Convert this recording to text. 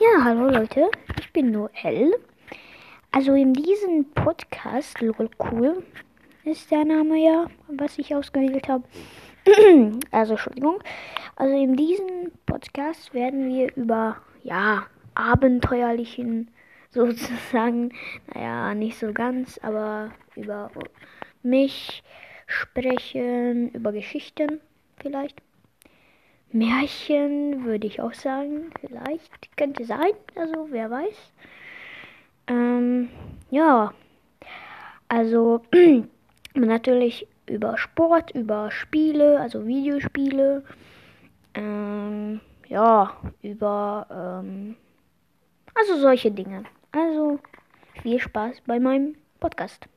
Ja, hallo Leute, ich bin Noel. Also in diesem Podcast, lol cool, ist der Name ja, was ich ausgewählt habe. also Entschuldigung. Also in diesem Podcast werden wir über, ja, abenteuerlichen, sozusagen, naja, nicht so ganz, aber über mich sprechen, über Geschichten vielleicht. Märchen würde ich auch sagen, vielleicht könnte sein, also wer weiß. Ähm, ja, also natürlich über Sport, über Spiele, also Videospiele, ähm, ja, über, ähm, also solche Dinge. Also viel Spaß bei meinem Podcast.